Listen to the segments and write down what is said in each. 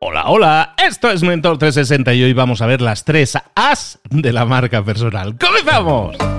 Hola, hola, esto es Mentor 360 y hoy vamos a ver las tres As de la marca personal. ¡Comenzamos!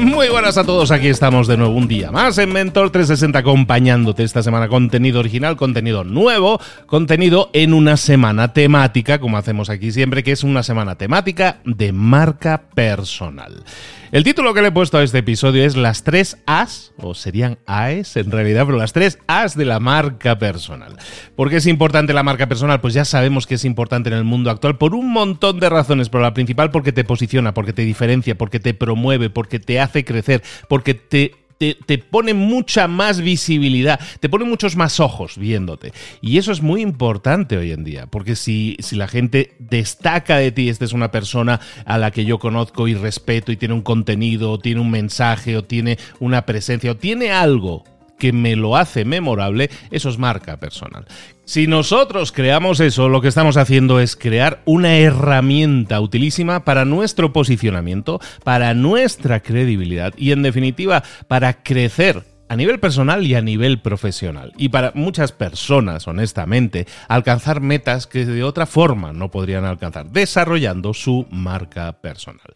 Muy buenas a todos, aquí estamos de nuevo un día más en Mentor 360 acompañándote esta semana contenido original, contenido nuevo, contenido en una semana temática, como hacemos aquí siempre, que es una semana temática de marca personal. El título que le he puesto a este episodio es Las tres As, o serían AES en realidad, pero las tres As de la marca personal. ¿Por qué es importante la marca personal? Pues ya sabemos que es importante en el mundo actual por un montón de razones, pero la principal porque te posiciona, porque te diferencia, porque te promueve, porque te hace crecer, porque te te, pone mucha más visibilidad, te pone muchos más ojos viéndote. Y eso es muy importante hoy en día, porque si, si la gente destaca de ti, esta es una persona a la que yo conozco y respeto y tiene un contenido, o tiene un mensaje, o tiene una presencia, o tiene algo que me lo hace memorable, eso es marca personal. Si nosotros creamos eso, lo que estamos haciendo es crear una herramienta utilísima para nuestro posicionamiento, para nuestra credibilidad y en definitiva para crecer a nivel personal y a nivel profesional. Y para muchas personas, honestamente, alcanzar metas que de otra forma no podrían alcanzar, desarrollando su marca personal.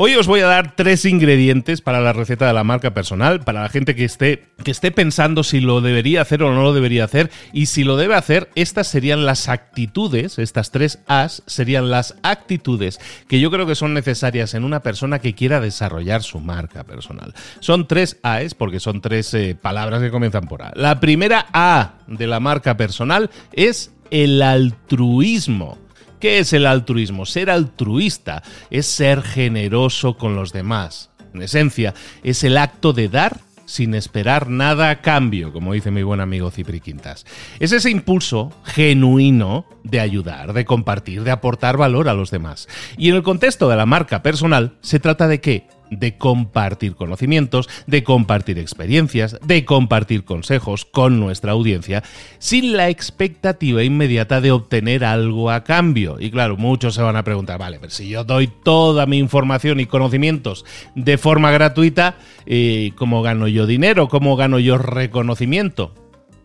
Hoy os voy a dar tres ingredientes para la receta de la marca personal, para la gente que esté, que esté pensando si lo debería hacer o no lo debería hacer, y si lo debe hacer, estas serían las actitudes, estas tres As serían las actitudes que yo creo que son necesarias en una persona que quiera desarrollar su marca personal. Son tres As porque son tres eh, palabras que comienzan por A. La primera A de la marca personal es el altruismo. ¿Qué es el altruismo? Ser altruista es ser generoso con los demás. En esencia, es el acto de dar sin esperar nada a cambio, como dice mi buen amigo Cipri Quintas. Es ese impulso genuino de ayudar, de compartir, de aportar valor a los demás. Y en el contexto de la marca personal, se trata de que de compartir conocimientos, de compartir experiencias, de compartir consejos con nuestra audiencia, sin la expectativa inmediata de obtener algo a cambio. Y claro, muchos se van a preguntar, vale, pero si yo doy toda mi información y conocimientos de forma gratuita, eh, ¿cómo gano yo dinero? ¿Cómo gano yo reconocimiento?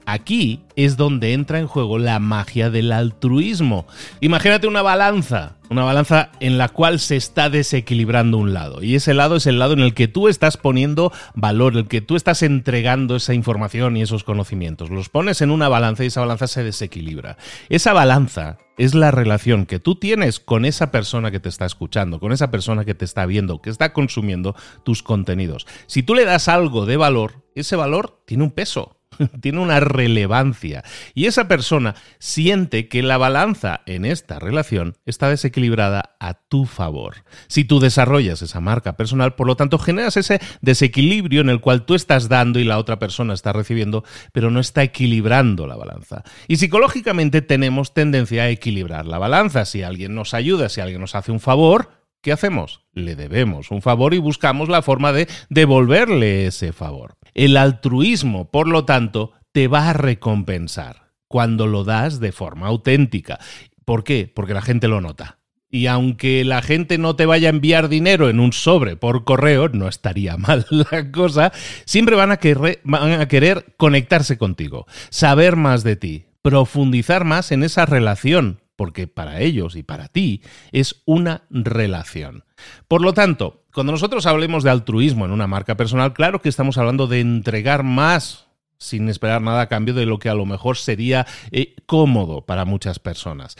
Aquí es donde entra en juego la magia del altruismo. Imagínate una balanza, una balanza en la cual se está desequilibrando un lado. Y ese lado es el lado en el que tú estás poniendo valor, el que tú estás entregando esa información y esos conocimientos. Los pones en una balanza y esa balanza se desequilibra. Esa balanza es la relación que tú tienes con esa persona que te está escuchando, con esa persona que te está viendo, que está consumiendo tus contenidos. Si tú le das algo de valor, ese valor tiene un peso tiene una relevancia y esa persona siente que la balanza en esta relación está desequilibrada a tu favor. Si tú desarrollas esa marca personal, por lo tanto generas ese desequilibrio en el cual tú estás dando y la otra persona está recibiendo, pero no está equilibrando la balanza. Y psicológicamente tenemos tendencia a equilibrar la balanza. Si alguien nos ayuda, si alguien nos hace un favor, ¿qué hacemos? Le debemos un favor y buscamos la forma de devolverle ese favor. El altruismo, por lo tanto, te va a recompensar cuando lo das de forma auténtica. ¿Por qué? Porque la gente lo nota. Y aunque la gente no te vaya a enviar dinero en un sobre por correo, no estaría mal la cosa, siempre van a, querer, van a querer conectarse contigo, saber más de ti, profundizar más en esa relación, porque para ellos y para ti es una relación. Por lo tanto, cuando nosotros hablemos de altruismo en una marca personal, claro que estamos hablando de entregar más sin esperar nada a cambio de lo que a lo mejor sería eh, cómodo para muchas personas.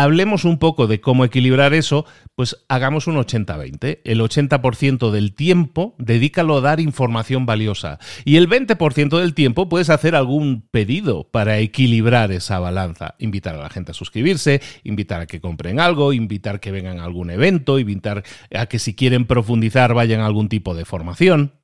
Hablemos un poco de cómo equilibrar eso, pues hagamos un 80-20. El 80% del tiempo dedícalo a dar información valiosa y el 20% del tiempo puedes hacer algún pedido para equilibrar esa balanza. Invitar a la gente a suscribirse, invitar a que compren algo, invitar a que vengan a algún evento, invitar a que si quieren profundizar vayan a algún tipo de formación.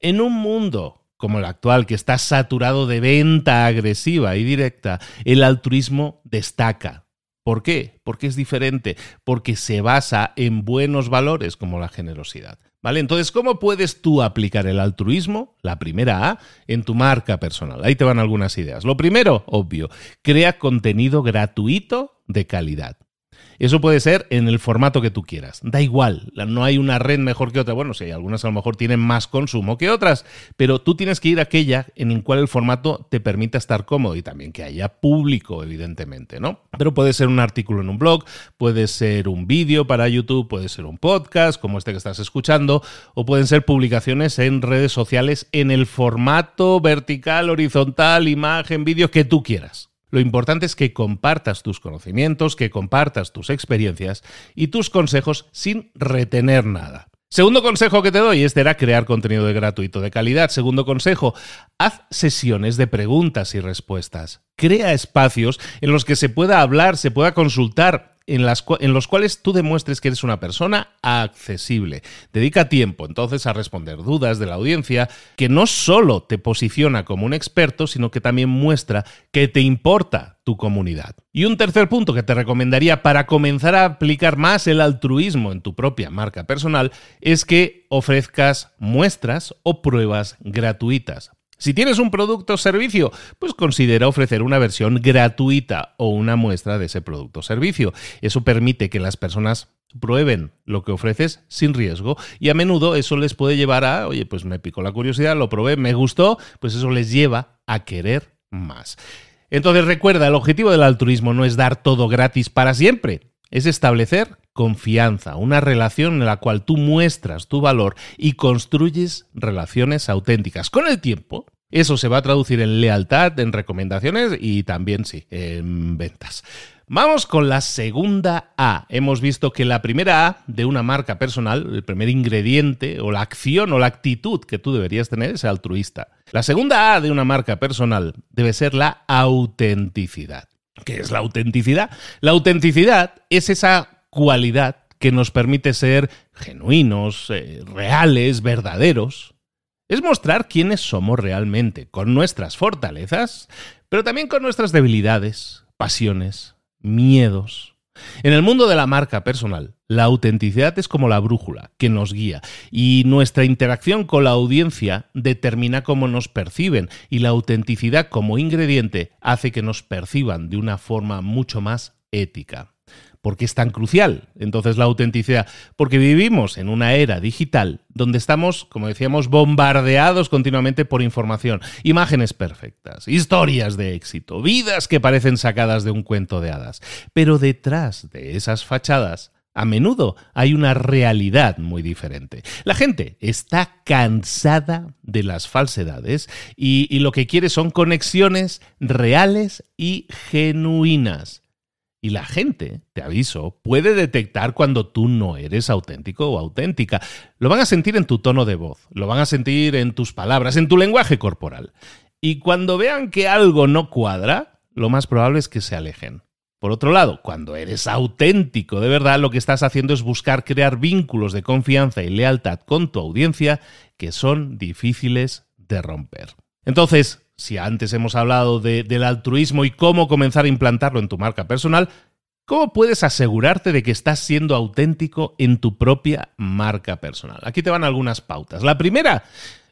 En un mundo como el actual, que está saturado de venta agresiva y directa, el altruismo destaca. ¿Por qué? Porque es diferente, porque se basa en buenos valores como la generosidad. ¿Vale? Entonces, ¿cómo puedes tú aplicar el altruismo, la primera A, en tu marca personal? Ahí te van algunas ideas. Lo primero, obvio, crea contenido gratuito de calidad. Eso puede ser en el formato que tú quieras. Da igual, no hay una red mejor que otra. Bueno, sí, algunas a lo mejor tienen más consumo que otras, pero tú tienes que ir a aquella en la cual el formato te permita estar cómodo y también que haya público, evidentemente, ¿no? Pero puede ser un artículo en un blog, puede ser un vídeo para YouTube, puede ser un podcast como este que estás escuchando, o pueden ser publicaciones en redes sociales en el formato vertical, horizontal, imagen, vídeo que tú quieras. Lo importante es que compartas tus conocimientos, que compartas tus experiencias y tus consejos sin retener nada. Segundo consejo que te doy, este era crear contenido de gratuito de calidad. Segundo consejo, haz sesiones de preguntas y respuestas. Crea espacios en los que se pueda hablar, se pueda consultar en, los cuales tú demuestres que eres una persona accesible. Dedica tiempo entonces a responder dudas de la audiencia, que no solo te posiciona como un experto, sino que también muestra que te importa tu comunidad. Y un tercer punto que te recomendaría para comenzar a aplicar más el altruismo en tu propia marca personal es que ofrezcas muestras o pruebas gratuitas. Si tienes un producto o servicio, pues considera ofrecer una versión gratuita o una muestra de ese producto o servicio. Eso permite que las personas prueben lo que ofreces sin riesgo y a menudo eso les puede llevar a, oye, pues me picó la curiosidad, lo probé, me gustó, pues eso les lleva a querer más. Entonces recuerda, el objetivo del altruismo no es dar todo gratis para siempre, es establecer confianza, una relación en la cual tú muestras tu valor y construyes relaciones auténticas. Con el tiempo, eso se va a traducir en lealtad, en recomendaciones y también, sí, en ventas. Vamos con la segunda A. Hemos visto que la primera A de una marca personal, el primer ingrediente o la acción o la actitud que tú deberías tener es altruista. La segunda A de una marca personal debe ser la autenticidad. ¿Qué es la autenticidad? La autenticidad es esa cualidad que nos permite ser genuinos, eh, reales, verdaderos. Es mostrar quiénes somos realmente, con nuestras fortalezas, pero también con nuestras debilidades, pasiones, miedos. En el mundo de la marca personal, la autenticidad es como la brújula que nos guía y nuestra interacción con la audiencia determina cómo nos perciben y la autenticidad como ingrediente hace que nos perciban de una forma mucho más ética. ¿Por qué es tan crucial entonces la autenticidad? Porque vivimos en una era digital donde estamos, como decíamos, bombardeados continuamente por información, imágenes perfectas, historias de éxito, vidas que parecen sacadas de un cuento de hadas. Pero detrás de esas fachadas a menudo hay una realidad muy diferente. La gente está cansada de las falsedades y, y, lo que quiere son conexiones reales y genuinas. Y la gente, te aviso, puede detectar cuando tú no eres auténtico o auténtica. Lo van a sentir en tu tono de voz, lo van a sentir en tus palabras, en tu lenguaje corporal. Y cuando vean que algo no cuadra, lo más probable es que se alejen. Por otro lado, cuando eres auténtico de verdad, lo que estás haciendo es buscar crear vínculos de confianza y lealtad con tu audiencia que son difíciles de romper. Entonces, si antes hemos hablado del altruismo y cómo comenzar a implantarlo en tu marca personal, ¿cómo puedes asegurarte de que estás siendo auténtico en tu propia marca personal? Aquí te van algunas pautas. La primera,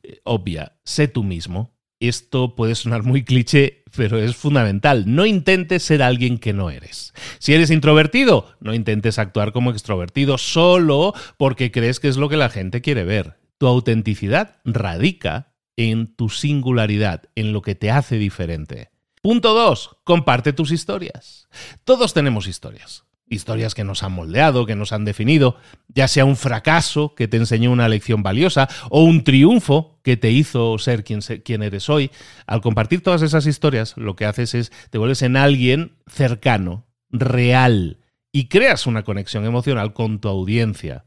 eh, obvia, sé tú mismo. Esto puede sonar muy cliché, pero es fundamental. No intentes ser alguien que no eres. Si eres introvertido, no intentes actuar como extrovertido solo porque crees que es lo que la gente quiere ver. Tu autenticidad radica en tu singularidad, en lo que te hace diferente. Punto 2. Comparte tus historias. Todos tenemos historias. Historias que nos han moldeado, que nos han definido, ya sea un fracaso que te enseñó una lección valiosa o un triunfo que te hizo ser quien, quien eres hoy. Al compartir todas esas historias, lo que haces es te vuelves en alguien cercano, real, y creas una conexión emocional con tu audiencia.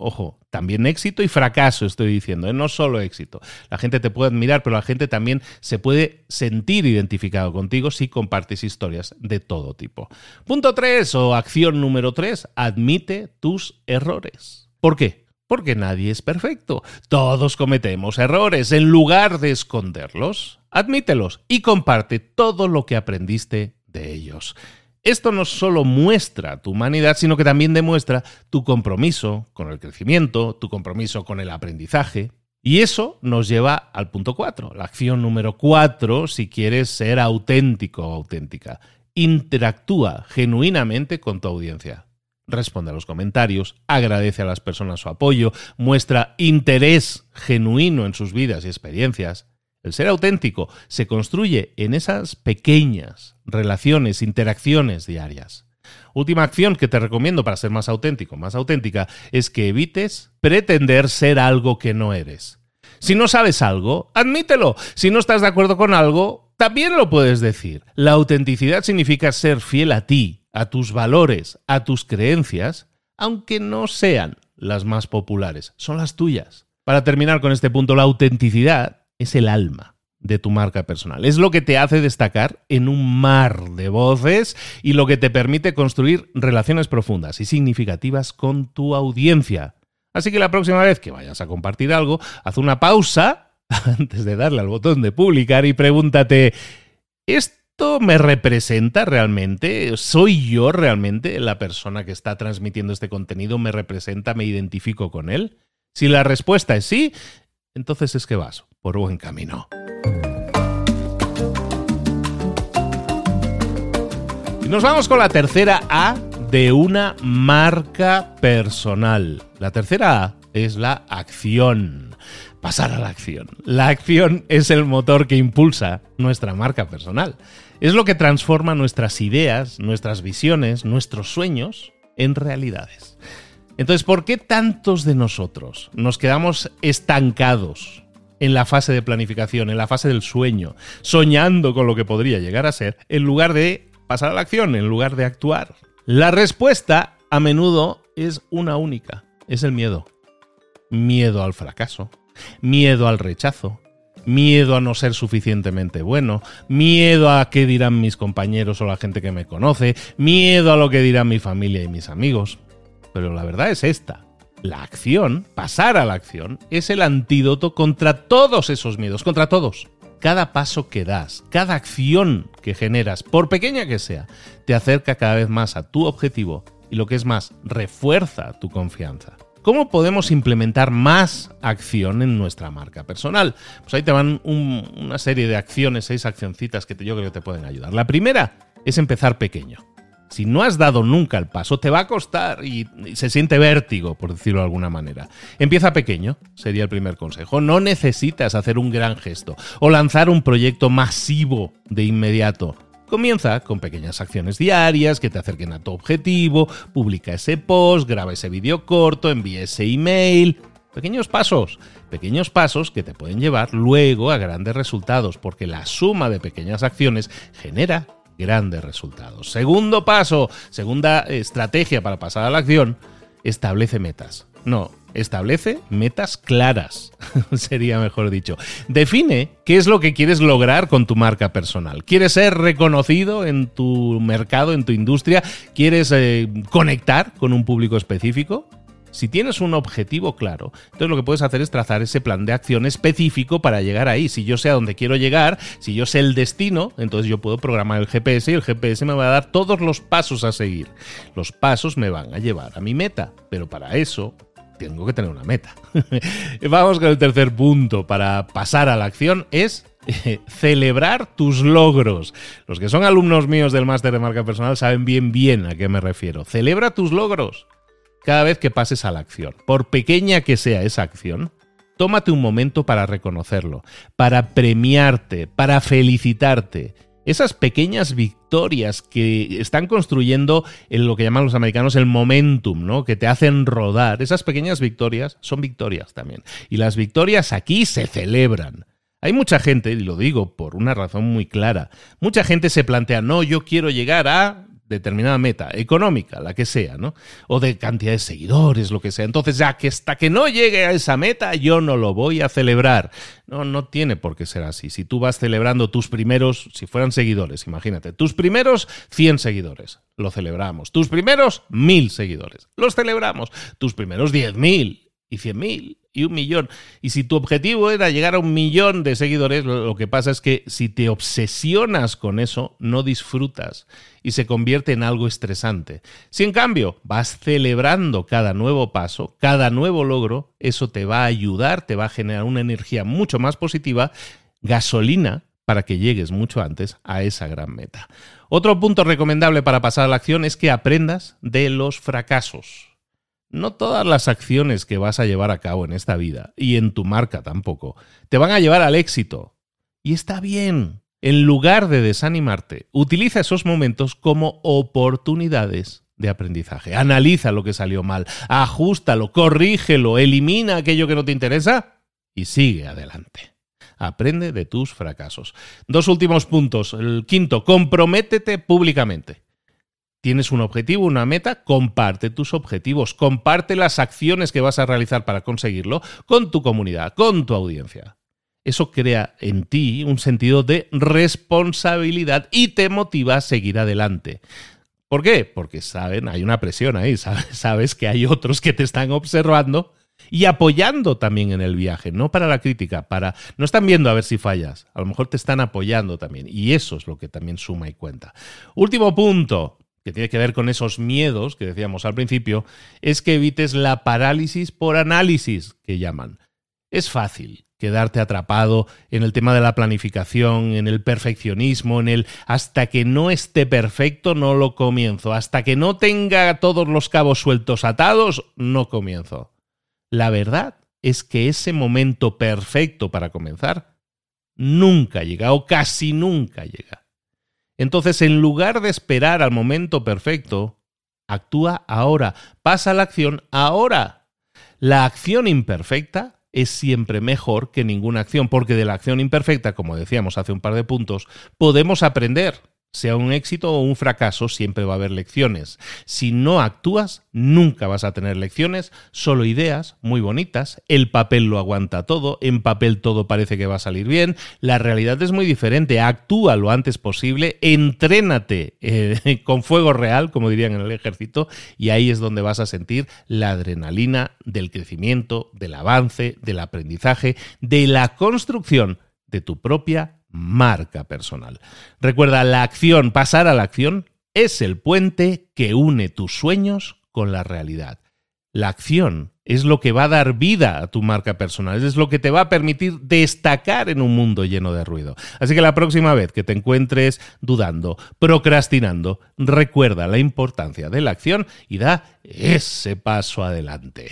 Ojo, también éxito y fracaso estoy diciendo, ¿eh? no solo éxito. La gente te puede admirar, pero la gente también se puede sentir identificado contigo si compartes historias de todo tipo. Punto 3 o acción número 3, admite tus errores. ¿Por qué? Porque nadie es perfecto. Todos cometemos errores. En lugar de esconderlos, admítelos y comparte todo lo que aprendiste de ellos. Esto no solo muestra tu humanidad, sino que también demuestra tu compromiso con el crecimiento, tu compromiso con el aprendizaje. Y eso nos lleva al punto 4, la acción número 4 si quieres ser auténtico o auténtica. interactúa genuinamente con tu audiencia. Responde a los comentarios, agradece a las personas su apoyo, muestra interés genuino en sus vidas y experiencias. El ser auténtico se construye en esas pequeñas relaciones, interacciones diarias. Última acción que te recomiendo para ser más auténtico, más auténtica, es que evites pretender ser algo que no eres. Si no sabes algo, admítelo. Si no estás de acuerdo con algo, también lo puedes decir. La autenticidad significa ser fiel a ti, a tus valores, a tus creencias, aunque no sean las más populares, son las tuyas. Para terminar con este punto, la autenticidad es el alma de tu marca personal. Es lo que te hace destacar en un mar de voces y lo que te permite construir relaciones profundas y significativas con tu audiencia. Así que la próxima vez que vayas a compartir algo, haz una pausa antes de darle al botón de publicar y pregúntate, ¿esto me representa realmente? ¿Soy yo realmente la persona que está transmitiendo este contenido? ¿Me representa? ¿Me identifico con él? Si la respuesta es sí, entonces es que vas por buen camino. Y nos vamos con la tercera A de una marca personal. La tercera A es la acción. Pasar a la acción. La acción es el motor que impulsa nuestra marca personal. Es lo que transforma nuestras ideas, nuestras visiones, nuestros sueños en realidades. Entonces, ¿por qué tantos de nosotros nos quedamos estancados en la fase de planificación, en la fase del sueño, soñando con lo que podría llegar a ser, en lugar de pasar a la acción, en lugar de actuar? La respuesta a menudo es una única, es el miedo. Miedo al fracaso, miedo al rechazo, miedo a no ser suficientemente bueno, miedo a qué dirán mis compañeros o la gente que me conoce, miedo a lo que dirán mi familia y mis amigos. Pero la verdad es esta. La acción, pasar a la acción, es el antídoto contra todos esos miedos, contra todos cada paso que das, cada acción que generas, por pequeña que sea, te acerca cada vez más a tu objetivo y lo que es más, refuerza tu confianza. ¿Cómo podemos implementar más acción en nuestra marca personal? Pues ahí te van una serie de acciones, seis accioncitas que yo creo que te pueden ayudar. La primera es empezar pequeño. Si no has dado nunca el paso, te va a costar y, se siente vértigo, por decirlo de alguna manera. Empieza pequeño, sería el primer consejo. No necesitas hacer un gran gesto o lanzar un proyecto masivo de inmediato. Comienza con pequeñas acciones diarias que te acerquen a tu objetivo, publica ese post, graba ese vídeo corto, envía ese email. Pequeños pasos, pequeños pasos que te pueden llevar luego a grandes resultados, porque la suma de pequeñas acciones genera grandes resultados. Segundo paso, segunda estrategia para pasar a la acción, establece metas. No, establece metas claras, sería mejor dicho. Define qué es lo que quieres lograr con tu marca personal. ¿Quieres ser reconocido en tu mercado, en tu industria? ¿Quieres eh, conectar con un público específico? Si tienes un objetivo claro, entonces lo que puedes hacer es trazar ese plan de acción específico para llegar ahí. Si yo sé a dónde quiero llegar, si yo sé el destino, entonces yo puedo programar el GPS y el GPS me va a dar todos los pasos a seguir. Los pasos me van a llevar a mi meta, pero para eso tengo que tener una meta. Vamos con el tercer punto para pasar a la acción es celebrar tus logros. Los que son alumnos míos del máster de marca personal saben bien bien a qué me refiero. Celebra tus logros cada vez que pases a la acción. Por pequeña que sea esa acción, tómate un momento para reconocerlo, para premiarte, para felicitarte. Esas pequeñas victorias que están construyendo en lo que llaman los americanos el momentum, ¿no? Que te hacen rodar. Esas pequeñas victorias son victorias también. Y las victorias aquí se celebran. Hay mucha gente, y lo digo por una razón muy clara, mucha gente se plantea, no, yo quiero llegar a determinada meta económica, la que sea, ¿no? O de cantidad de seguidores, lo que sea. Entonces, ya que hasta que no llegue a esa meta, yo no lo voy a celebrar. No, no tiene por qué ser así. Si tú vas celebrando tus primeros, si fueran seguidores, imagínate, tus primeros 100 seguidores, lo celebramos. Tus primeros 1000 seguidores, los celebramos. Tus primeros 10.000 y 100.000 y un millón. Y si tu objetivo era llegar a un millón de seguidores, lo que pasa es que si te obsesionas con eso, no disfrutas y se convierte en algo estresante. Si en cambio vas celebrando cada nuevo paso, cada nuevo logro, eso te va a ayudar, te va a generar una energía mucho más positiva, gasolina para que llegues mucho antes a esa gran meta. Otro punto recomendable para pasar a la acción es que aprendas de los fracasos. No todas las acciones que vas a llevar a cabo en esta vida, y en tu marca tampoco, te van a llevar al éxito. Y está bien. En lugar de desanimarte, utiliza esos momentos como oportunidades de aprendizaje. Analiza lo que salió mal, ajustalo, corrígelo, elimina aquello que no te interesa y sigue adelante. Aprende de tus fracasos. Dos últimos puntos. El quinto, comprométete públicamente. Tienes un objetivo, una meta, comparte tus objetivos, comparte las acciones que vas a realizar para conseguirlo con tu comunidad, con tu audiencia. Eso crea en ti un sentido de responsabilidad y te motiva a seguir adelante. ¿Por qué? Porque saben, hay una presión ahí, sabes, sabes que hay otros que te están observando y apoyando también en el viaje, no para la crítica, para no están viendo a ver si fallas, a lo mejor te están apoyando también y eso es lo que también suma y cuenta. Último punto, que tiene que ver con esos miedos que decíamos al principio, es que evites la parálisis por análisis que llaman. Es fácil quedarte atrapado en el tema de la planificación, en el perfeccionismo, en el hasta que no esté perfecto no lo comienzo, hasta que no tenga todos los cabos sueltos atados no comienzo. La verdad es que ese momento perfecto para comenzar nunca llega o casi nunca llega. Entonces, en lugar de esperar al momento perfecto, actúa ahora, pasa la acción ahora. La acción imperfecta es siempre mejor que ninguna acción, porque de la acción imperfecta, como decíamos hace un par de puntos, podemos aprender. Sea un éxito o un fracaso, siempre va a haber lecciones. Si no actúas, nunca vas a tener lecciones, solo ideas muy bonitas. El papel lo aguanta todo, en papel todo parece que va a salir bien. La realidad es muy diferente. Actúa lo antes posible, entrénate eh, con fuego real, como dirían en el ejército, y ahí es donde vas a sentir la adrenalina del crecimiento, del avance, del aprendizaje, de la construcción de tu propia marca personal. Recuerda, la acción, pasar a la acción, es el puente que une tus sueños con la realidad. La acción es lo que va a dar vida a tu marca personal, es lo que te va a permitir destacar en un mundo lleno de ruido. Así que la próxima vez que te encuentres dudando, procrastinando, recuerda la importancia de la acción y da ese paso adelante.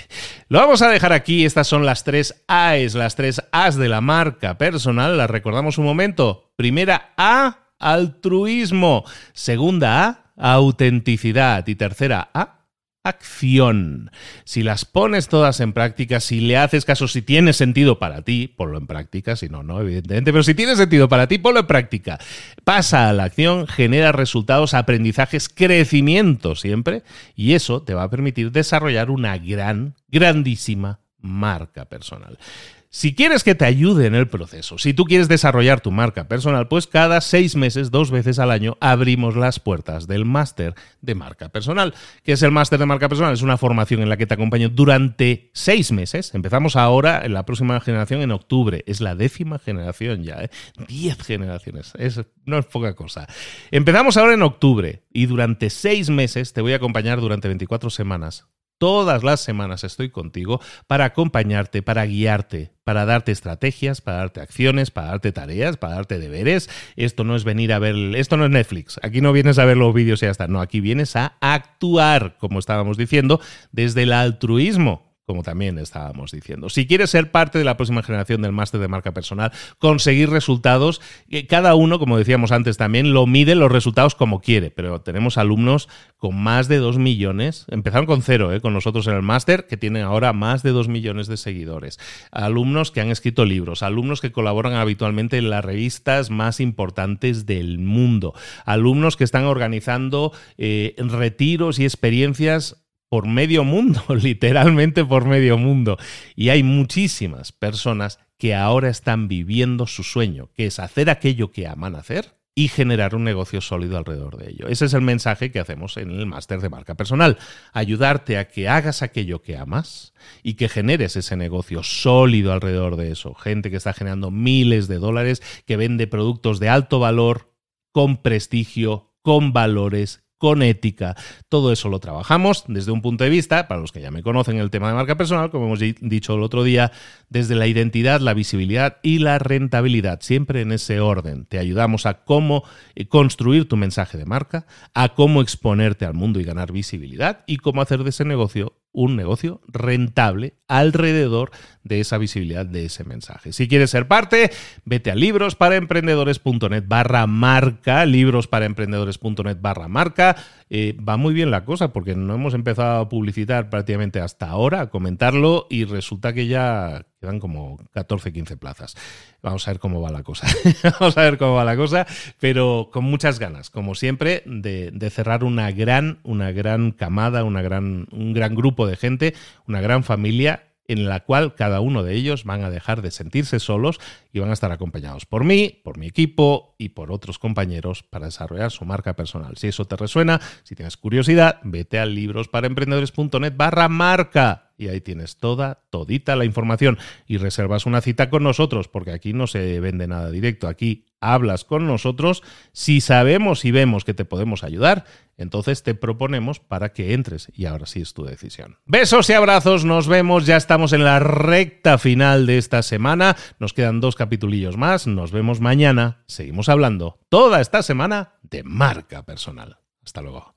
Lo vamos a dejar aquí, estas son las tres A's, las tres A's de la marca personal, las recordamos un momento. Primera A, altruismo. Segunda A, autenticidad. Y tercera A, acción. Si las pones todas en práctica, si le haces caso, si tiene sentido para ti, ponlo en práctica, si no, no, evidentemente, pero si tiene sentido para ti, ponlo en práctica. Pasa a la acción, genera resultados, aprendizajes, crecimiento siempre, y eso te va a permitir desarrollar una gran, grandísima marca personal. Si quieres que te ayude en el proceso, si tú quieres desarrollar tu marca personal, pues cada seis meses, dos veces al año, abrimos las puertas del máster de marca personal. ¿Qué es el máster de marca personal? Es una formación en la que te acompaño durante seis meses. Empezamos ahora en la próxima generación en octubre. Es la décima generación ya, ¿eh? Diez generaciones. Es, no es poca cosa. Empezamos ahora en octubre y durante seis meses te voy a acompañar durante 24 semanas Todas las semanas estoy contigo para acompañarte, para guiarte, para darte estrategias, para darte acciones, para darte tareas, para darte deberes. Esto no es venir a ver, esto no es Netflix. Aquí no vienes a ver los vídeos y ya está. No, aquí vienes a actuar, como estábamos diciendo, desde el altruismo como también estábamos diciendo. Si quieres ser parte de la próxima generación del máster de marca personal, conseguir resultados, eh, cada uno, como decíamos antes también, lo mide los resultados como quiere, pero tenemos alumnos con más de 2 millones, empezaron con cero eh, con nosotros en el máster, que tienen ahora más de 2 millones de seguidores, alumnos que han escrito libros, alumnos que colaboran habitualmente en las revistas más importantes del mundo, alumnos que están organizando eh, retiros y experiencias por medio mundo, literalmente por medio mundo. Y hay muchísimas personas que ahora están viviendo su sueño, que es hacer aquello que aman hacer y generar un negocio sólido alrededor de ello. Ese es el mensaje que hacemos en el máster de marca personal. Ayudarte a que hagas aquello que amas y que generes ese negocio sólido alrededor de eso. Gente que está generando miles de dólares, que vende productos de alto valor, con prestigio, con valores con ética. Todo eso lo trabajamos desde un punto de vista, para los que ya me conocen el tema de marca personal, como hemos dicho el otro día, desde la identidad, la visibilidad y la rentabilidad, siempre en ese orden. Te ayudamos a cómo eh, construir tu mensaje de marca, a cómo exponerte al mundo y ganar visibilidad y cómo hacer de ese negocio un negocio rentable alrededor de esa visibilidad de ese mensaje. Si quieres ser parte, vete a librosparaemprendedores.net barra marca, librosparaemprendedores.net barra marca. Eh, va muy bien la cosa porque no hemos empezado a publicitar prácticamente hasta ahora, a comentarlo y resulta que ya quedan como 14, 15 plazas. Vamos a ver cómo va la cosa. Vamos a ver cómo va la cosa, pero con muchas ganas, como siempre, de, de cerrar una gran, una gran camada, una gran, un gran grupo de gente, una gran familia en la cual cada uno de ellos van a dejar de sentirse solos y van a estar acompañados por mí, por mi equipo y por otros compañeros para desarrollar su marca personal. Si eso te resuena, si tienes curiosidad, vete a librosparaemprendedores.net barra marca y ahí tienes toda, todita la información y reservas una cita con nosotros porque aquí no se vende nada directo, aquí hablas con nosotros, si sabemos y vemos que te podemos ayudar, entonces te proponemos para que entres y ahora sí es tu decisión. Besos y abrazos, nos vemos, ya estamos en la recta final de esta semana, nos quedan dos capitulillos más, nos vemos mañana, seguimos hablando toda esta semana de marca personal. Hasta luego.